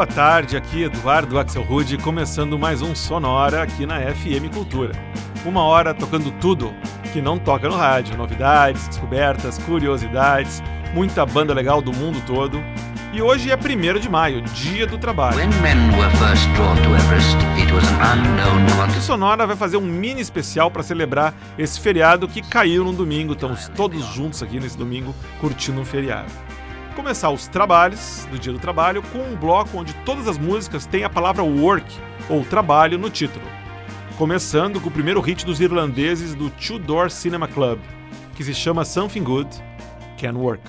boa tarde. Aqui Eduardo Axel Rude, começando mais um Sonora aqui na FM Cultura. Uma hora tocando tudo que não toca no rádio: novidades, descobertas, curiosidades, muita banda legal do mundo todo. E hoje é 1 de maio, Dia do Trabalho. O Sonora vai fazer um mini especial para celebrar esse feriado que caiu no domingo. Estamos todos juntos aqui nesse domingo curtindo um feriado começar os trabalhos do Dia do Trabalho com um bloco onde todas as músicas têm a palavra work ou trabalho no título. Começando com o primeiro hit dos irlandeses do Two Door Cinema Club, que se chama Something Good Can Work.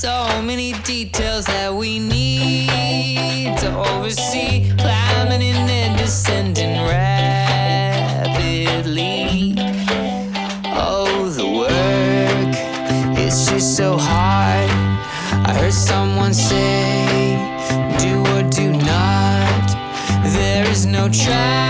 So many details that we need to oversee, climbing in and descending rapidly. Oh, the work, it's just so hard. I heard someone say, do or do not. There is no try.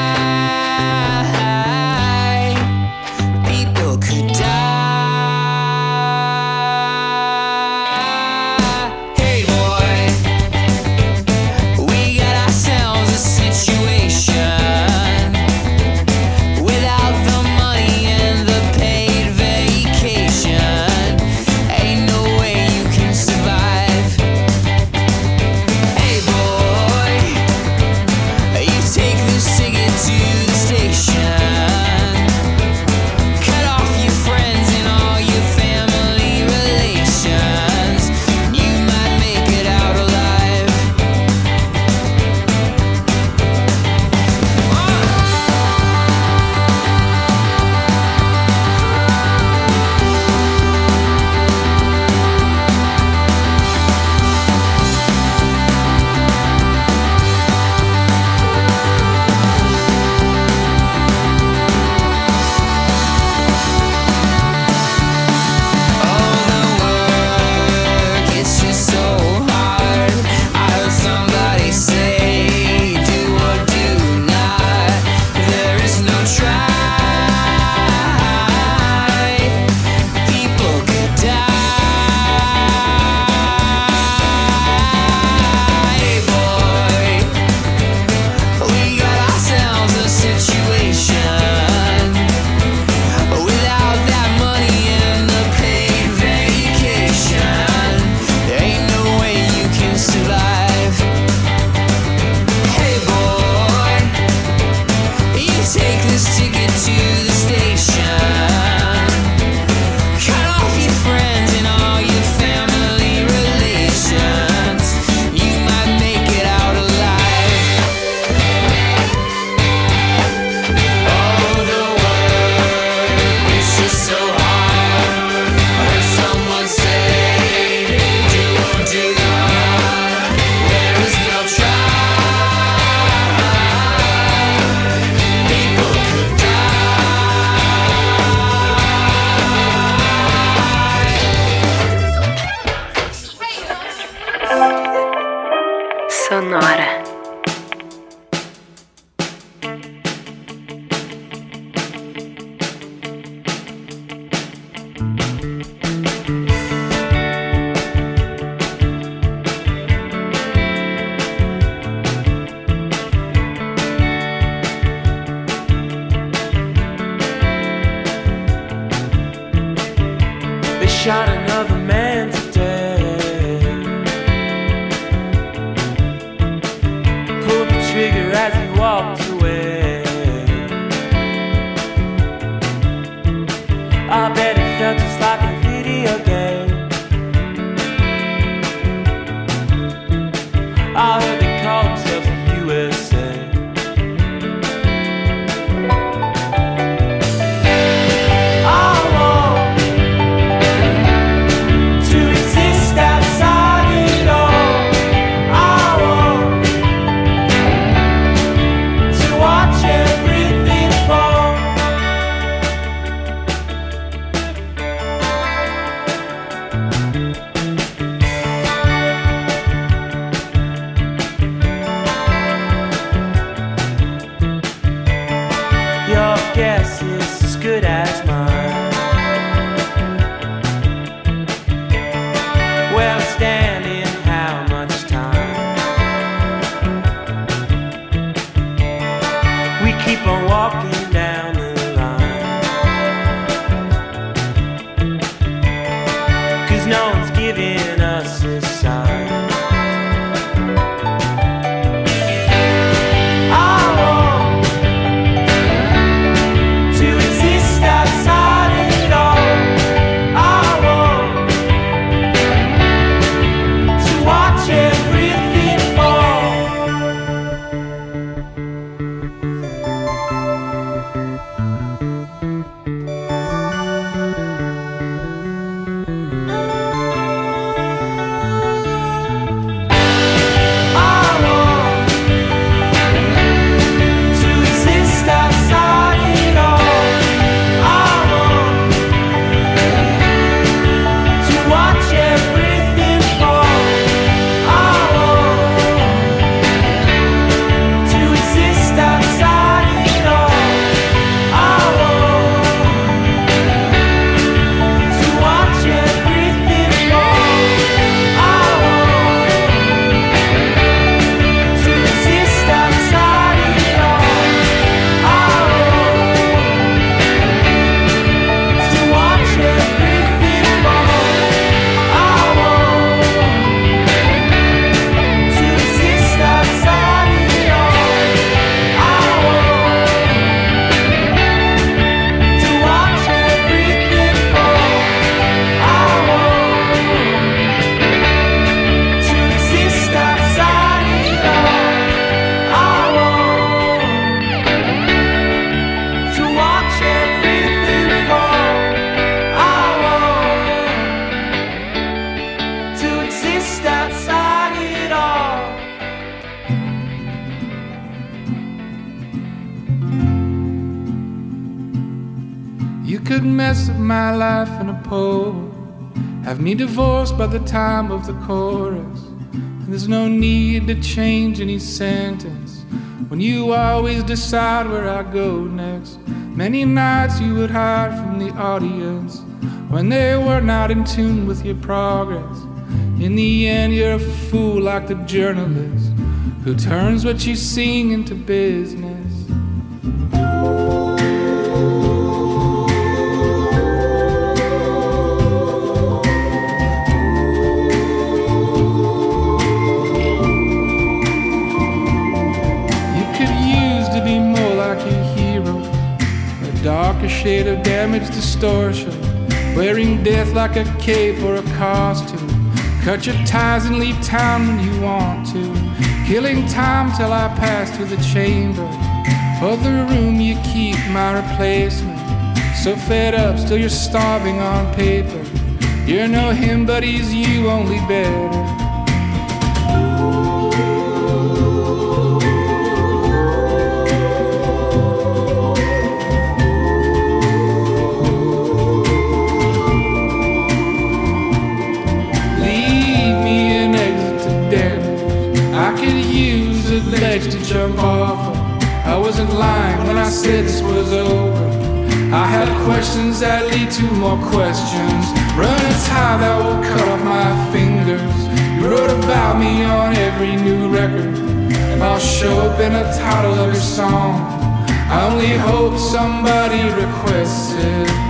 The time of the chorus. And there's no need to change any sentence when you always decide where I go next. Many nights you would hide from the audience when they were not in tune with your progress. In the end, you're a fool like the journalist who turns what you sing into business. Of damage distortion. Wearing death like a cape or a costume. Cut your ties and leave town when you want to. Killing time till I pass through the chamber. For the room you keep my replacement. So fed up, still you're starving on paper. You're no him, but he's you, only better. Wasn't lying when I said this was over. I had questions that lead to more questions. Run a tie that will cut off my fingers. You wrote about me on every new record. And I'll show up in the title of your song. I only hope somebody requests it.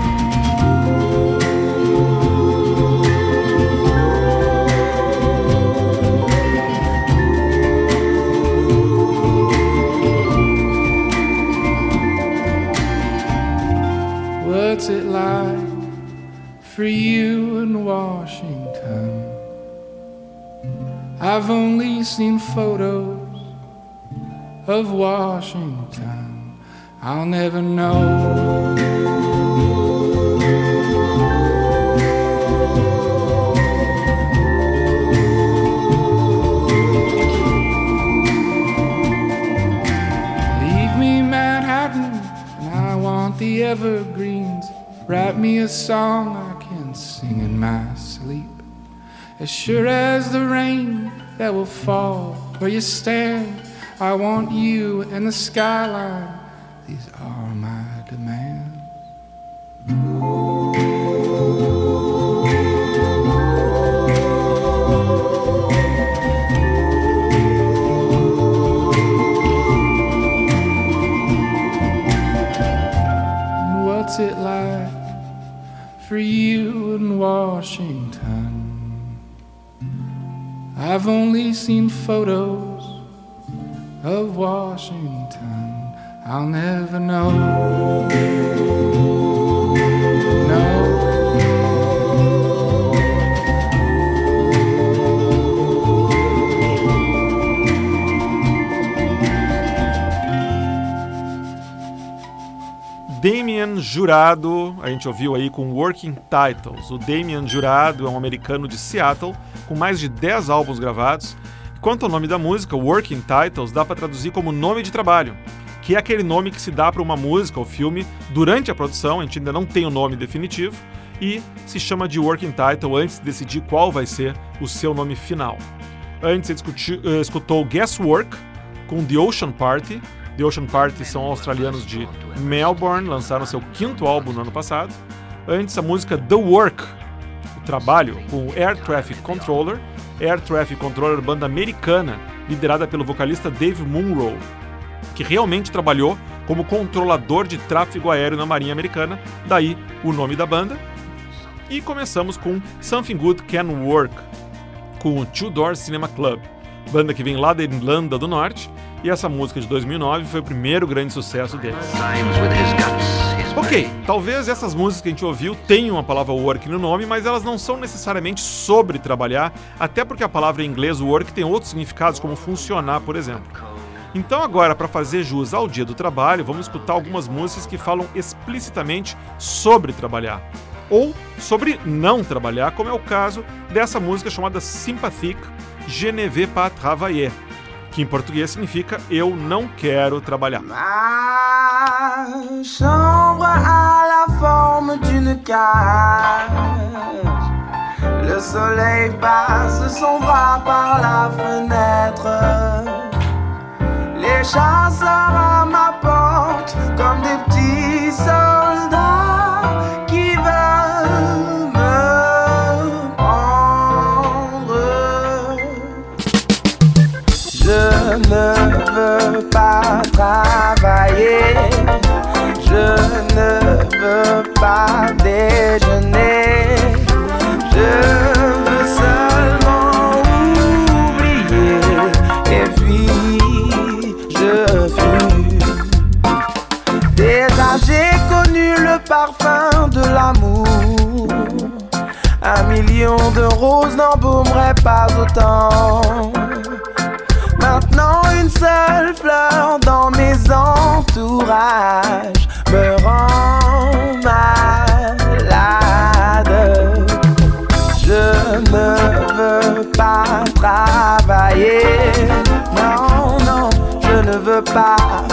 It like for you in Washington? I've only seen photos of Washington. I'll never know. Leave me Manhattan and I want the evergreens Write me a song I can sing in my sleep. As sure as the rain that will fall where you stand, I want you and the skyline. Seen photos of Washington. I'll never know. Damian Jurado, a gente ouviu aí com Working Titles. O Damian Jurado é um americano de Seattle com mais de 10 álbuns gravados. Quanto ao nome da música, Working Titles dá para traduzir como nome de trabalho, que é aquele nome que se dá para uma música ou filme durante a produção, a gente ainda não tem o nome definitivo, e se chama de Working Title antes de decidir qual vai ser o seu nome final. Antes você eh, escutou Guesswork com The Ocean Party, The Ocean Party são australianos de Melbourne, lançaram seu quinto álbum no ano passado. Antes, a música The Work, o trabalho, com Air Traffic Controller. Air Traffic Controller, banda americana, liderada pelo vocalista Dave Munro, que realmente trabalhou como controlador de tráfego aéreo na Marinha Americana, daí o nome da banda. E começamos com Something Good Can Work, com o Two Door Cinema Club, banda que vem lá da Irlanda do Norte e essa música de 2009 foi o primeiro grande sucesso deles. Ok, talvez essas músicas que a gente ouviu tenham a palavra work no nome, mas elas não são necessariamente sobre trabalhar, até porque a palavra em inglês work tem outros significados, como funcionar, por exemplo. Então, agora, para fazer jus ao dia do trabalho, vamos escutar algumas músicas que falam explicitamente sobre trabalhar. Ou sobre não trabalhar, como é o caso dessa música chamada Sympathique, Je ne vais pas travailler, que em português significa Eu não quero trabalhar. Le soleil passe par la fenêtre. Les chasseurs à ma porte comme des petits soldats de roses n'embaumeraient pas autant. Maintenant une seule fleur dans mes entourages me rend malade. Je ne veux pas travailler, non, non, je ne veux pas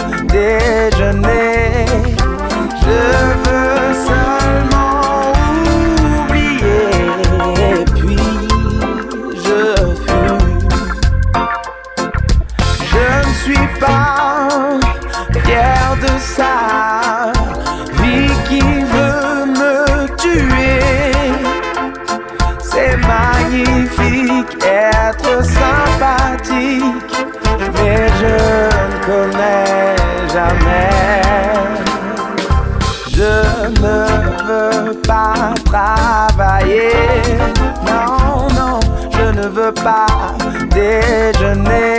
pas déjeuner.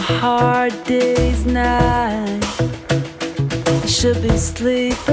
Hard day's night. I should be sleeping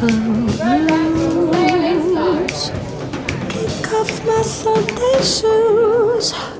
foot. Kick off my Sunday shoes.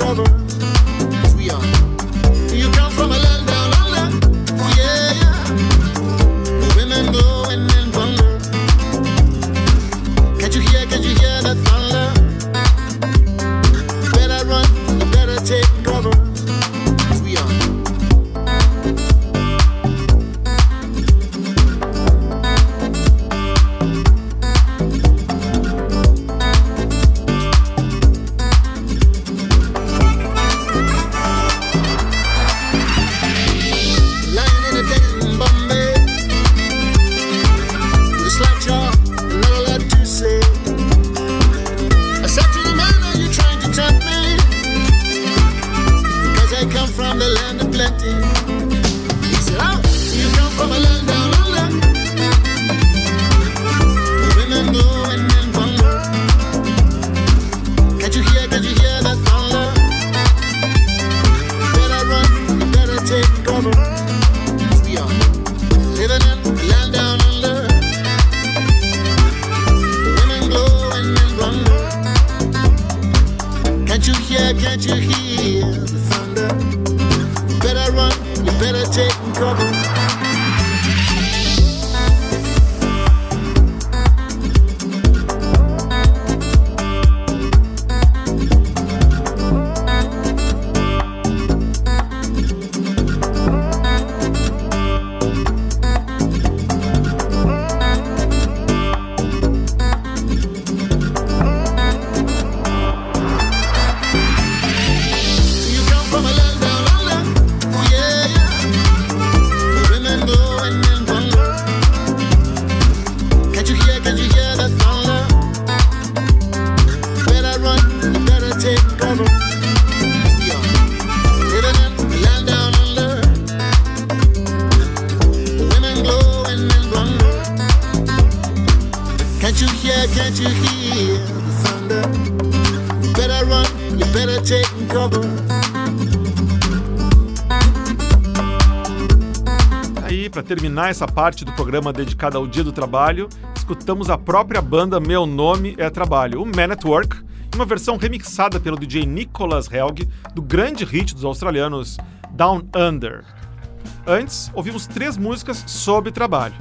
together. We are. Terminar essa parte do programa dedicada ao Dia do Trabalho, escutamos a própria banda Meu Nome é Trabalho, o Man at Work, uma versão remixada pelo DJ Nicholas Helg do grande hit dos australianos Down Under. Antes, ouvimos três músicas sobre trabalho.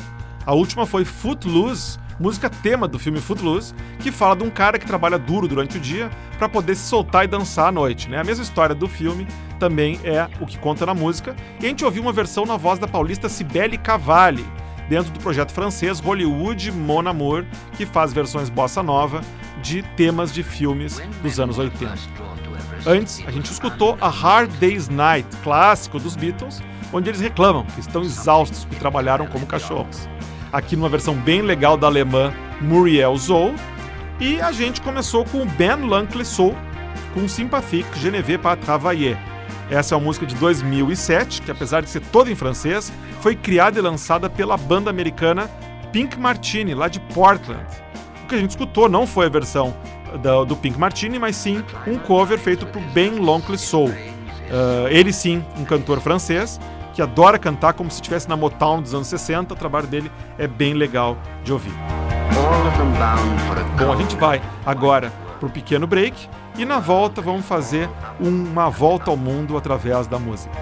A última foi Footloose, música tema do filme Footloose, que fala de um cara que trabalha duro durante o dia para poder se soltar e dançar à noite. Né? A mesma história do filme também é o que conta na música. E a gente ouviu uma versão na voz da paulista Cibele Cavalli, dentro do projeto francês Hollywood Mon Amour, que faz versões bossa nova de temas de filmes dos anos 80. Antes, a gente escutou a Hard Day's Night, clássico dos Beatles, onde eles reclamam que estão exaustos porque trabalharam como cachorros. Aqui numa versão bem legal da alemã Muriel Zou. E a gente começou com o Ben L'Uncle Soul, com Sympathique vais pas travailler. Essa é uma música de 2007, que apesar de ser toda em francês, foi criada e lançada pela banda americana Pink Martini, lá de Portland. O que a gente escutou não foi a versão do, do Pink Martini, mas sim um cover feito por Ben L'Oncle Soul. Uh, ele sim, um cantor francês, que adora cantar como se estivesse na Motown dos anos 60. O trabalho dele é bem legal de ouvir. Bom, a gente vai agora para o pequeno break e na volta vamos fazer uma volta ao mundo através da música.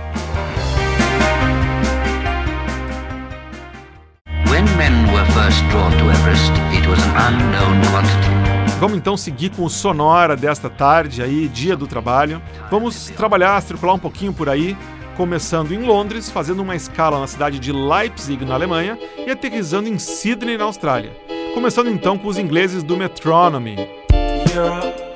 Vamos então seguir com o sonora desta tarde aí, dia do trabalho. Vamos trabalhar, circular um pouquinho por aí, começando em Londres, fazendo uma escala na cidade de Leipzig, na Alemanha, e aterrissando em Sydney, na Austrália. Começando então com os ingleses do Metronomy. Europe,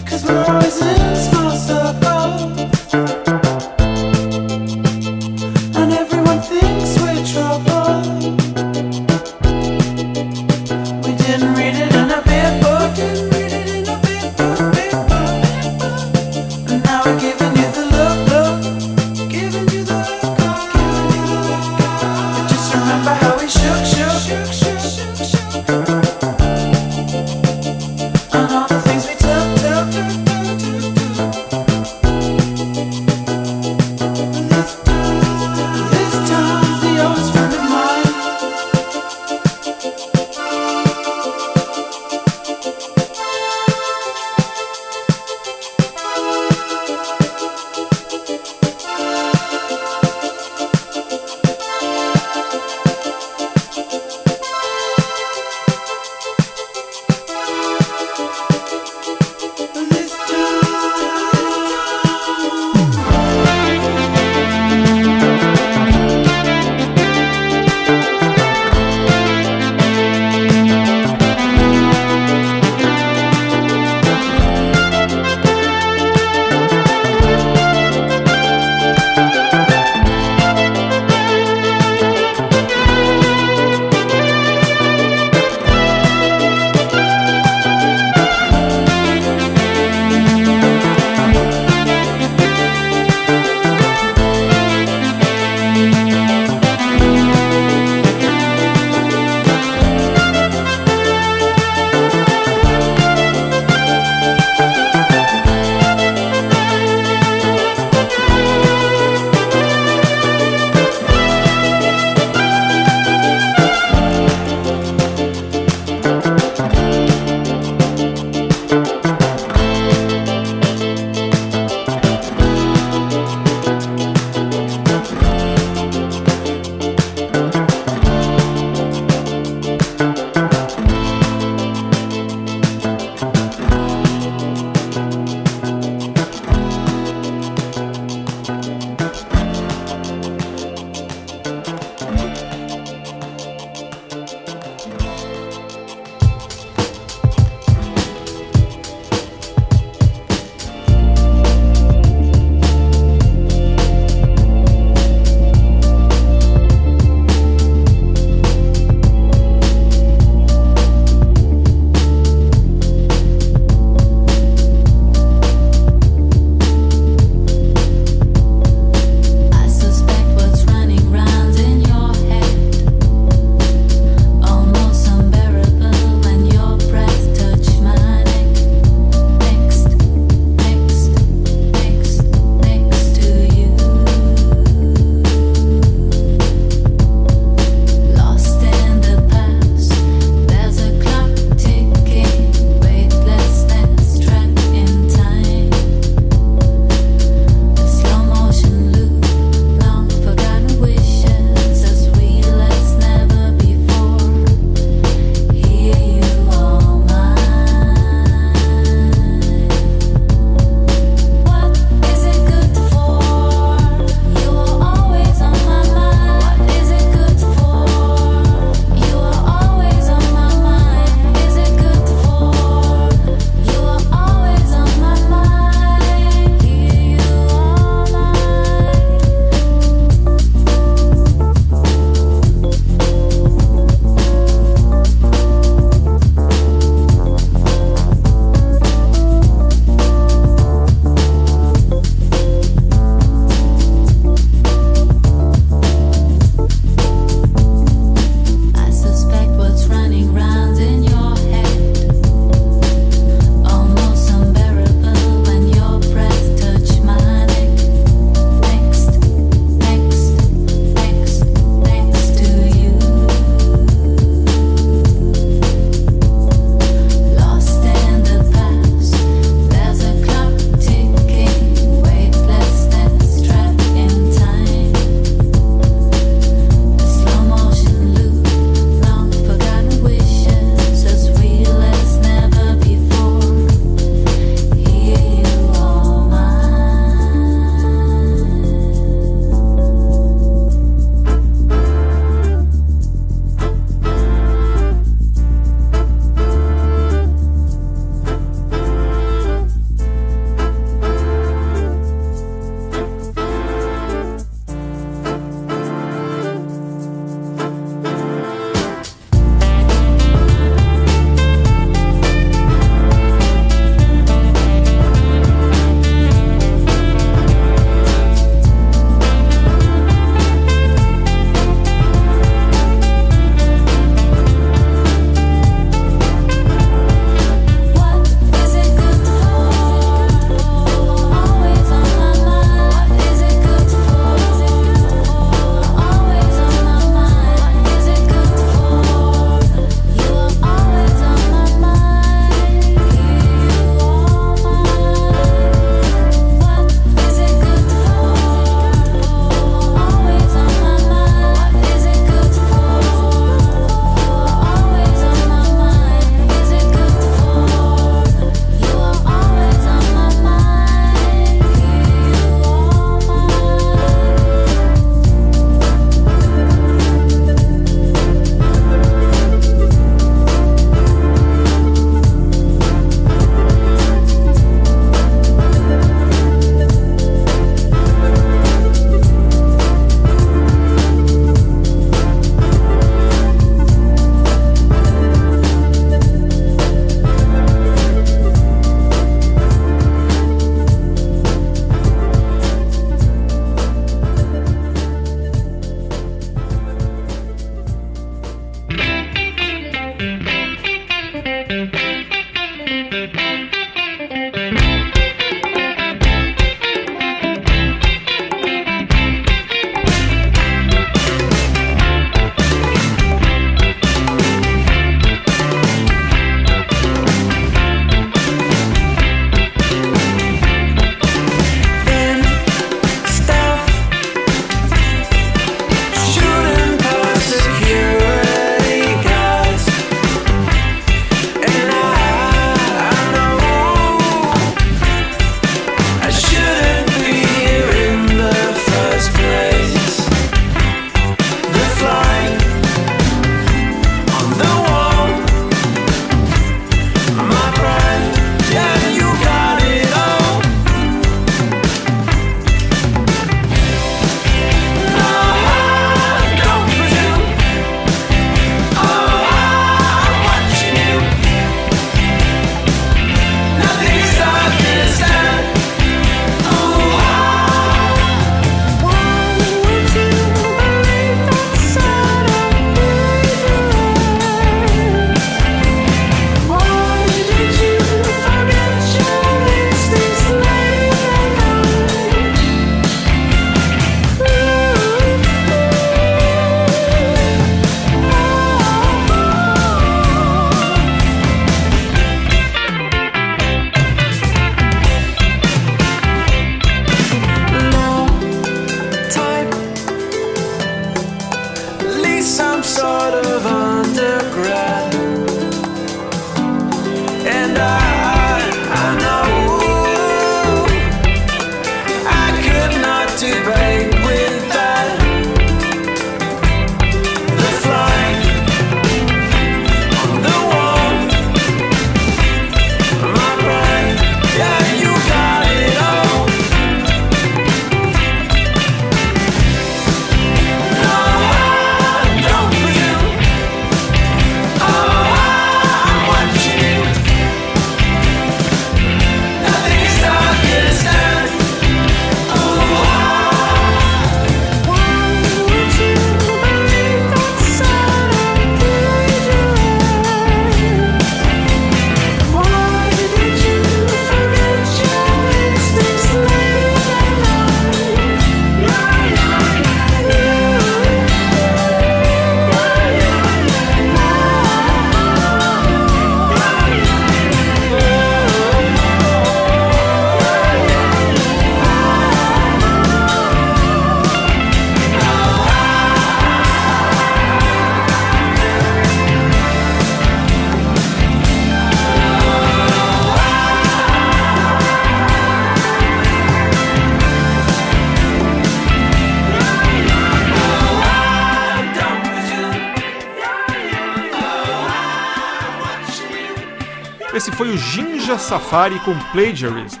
Jinja Safari com Plagiarist.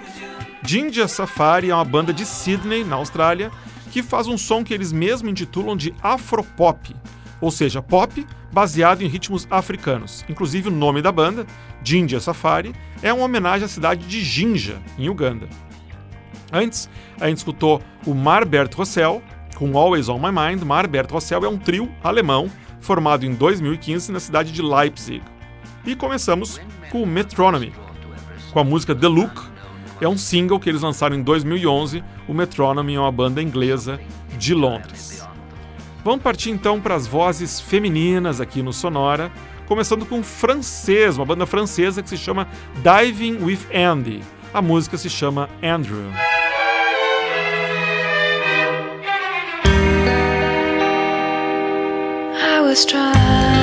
Jinja Safari é uma banda de Sydney, na Austrália, que faz um som que eles mesmos intitulam de Afropop, ou seja, pop baseado em ritmos africanos. Inclusive o nome da banda, Jinja Safari, é uma homenagem à cidade de Jinja, em Uganda. Antes, a gente escutou o Marbert Rossell com Always on My Mind. Marbert Rossell é um trio alemão formado em 2015 na cidade de Leipzig. E começamos com o Metronomy, com a música The Look. É um single que eles lançaram em 2011. O Metronomy é uma banda inglesa de Londres. Vamos partir então para as vozes femininas aqui no Sonora, começando com francês, uma banda francesa que se chama Diving with Andy. A música se chama Andrew. I was trying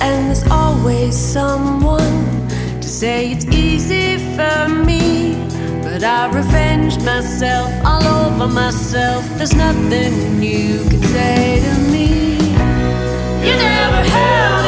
And there's always someone to say it's easy for me. But I revenged myself all over myself. There's nothing you can say to me. You never held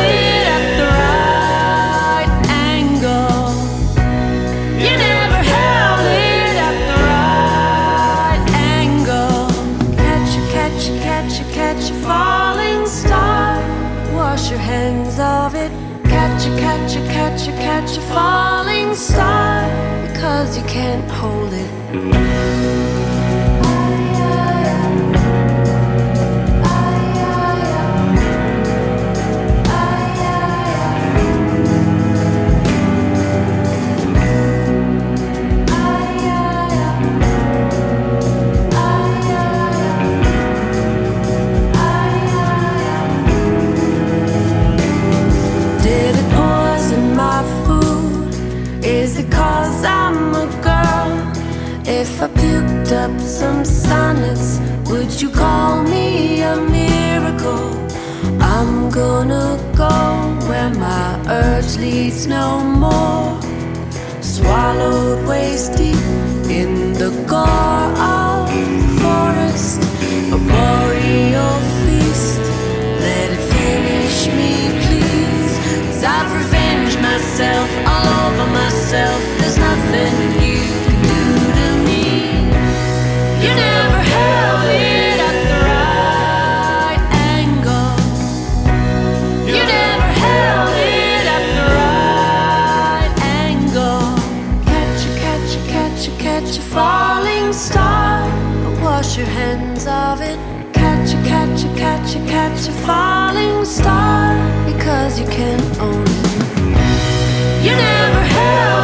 call me a miracle? I'm gonna go where my urge leads no more. Swallowed waist deep in the gore of the forest, a boreal feast. Let it finish me, please. Cause I've revenged myself all over myself. Catch a, falling star. But wash your hands of it. Catch a, catch a, catch a, catch a falling star. Because you can't own it. You never held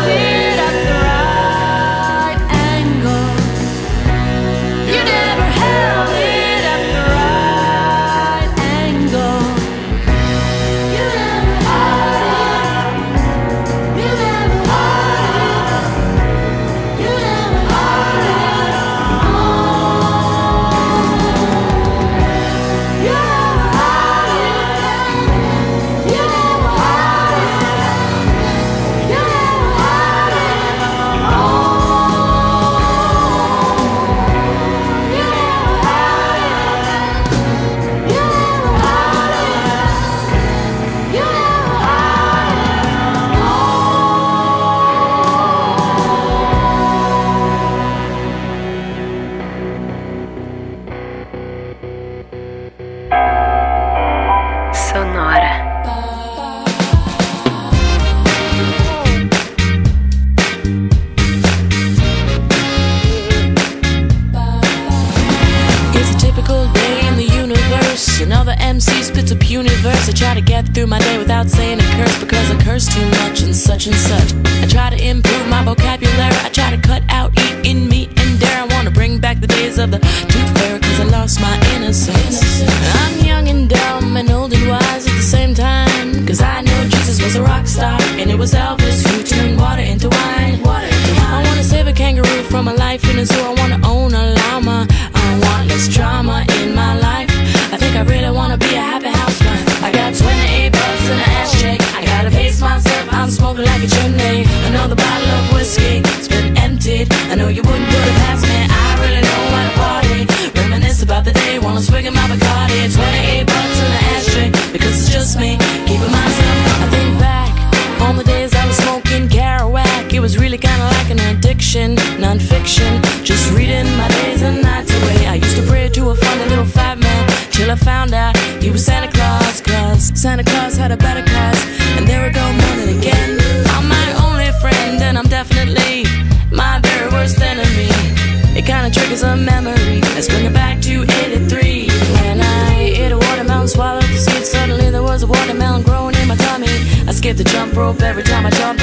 through my day without saying a curse because I curse too much and such and such. I try to improve my vocabulary. I try to cut out eating meat and dare. I want to bring back the days of the tooth fairy because I lost my innocence. I'm young and dumb and old and wise at the same time. Because I know Jesus was a rock star and it was Elvis who turned water into wine. I want to save a kangaroo from a life in a zoo. I want to own a llama. every time I jump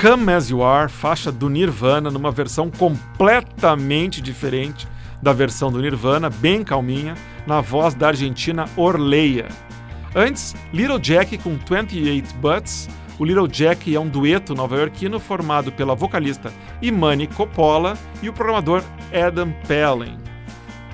Come As You Are, faixa do Nirvana, numa versão completamente diferente da versão do Nirvana, bem calminha, na voz da argentina Orleia. Antes, Little Jack com 28 Butts. O Little Jack é um dueto nova-iorquino formado pela vocalista Imani Coppola e o programador Adam Pellin.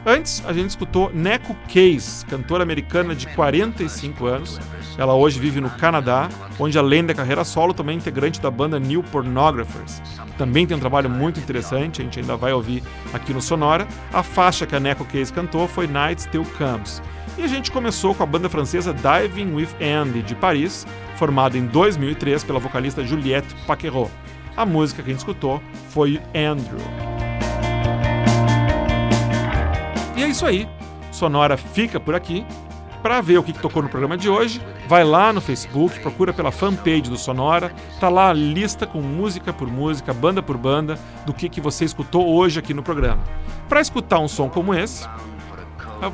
Antes, a gente escutou Neko Case, cantora americana de 45 anos. Ela hoje vive no Canadá, onde além da carreira solo, também é integrante da banda New Pornographers. Também tem um trabalho muito interessante, a gente ainda vai ouvir aqui no Sonora. A faixa que a Neko Case cantou foi Night Still Comes. E a gente começou com a banda francesa Diving with Andy, de Paris, formada em 2003 pela vocalista Juliette Paquerot. A música que a gente escutou foi Andrew. Isso aí. Sonora fica por aqui. Para ver o que tocou no programa de hoje, vai lá no Facebook, procura pela fanpage do Sonora, tá lá a lista com música por música, banda por banda, do que, que você escutou hoje aqui no programa. Para escutar um som como esse,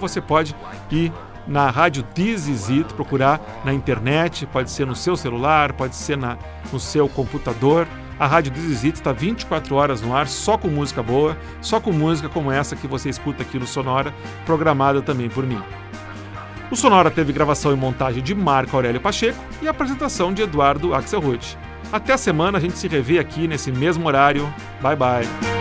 você pode ir na rádio This Is It, procurar na internet, pode ser no seu celular, pode ser na, no seu computador. A Rádio Is It está 24 horas no ar, só com música boa, só com música como essa que você escuta aqui no Sonora, programada também por mim. O Sonora teve gravação e montagem de Marco Aurélio Pacheco e apresentação de Eduardo Axelrod. Até a semana, a gente se revê aqui nesse mesmo horário. Bye bye.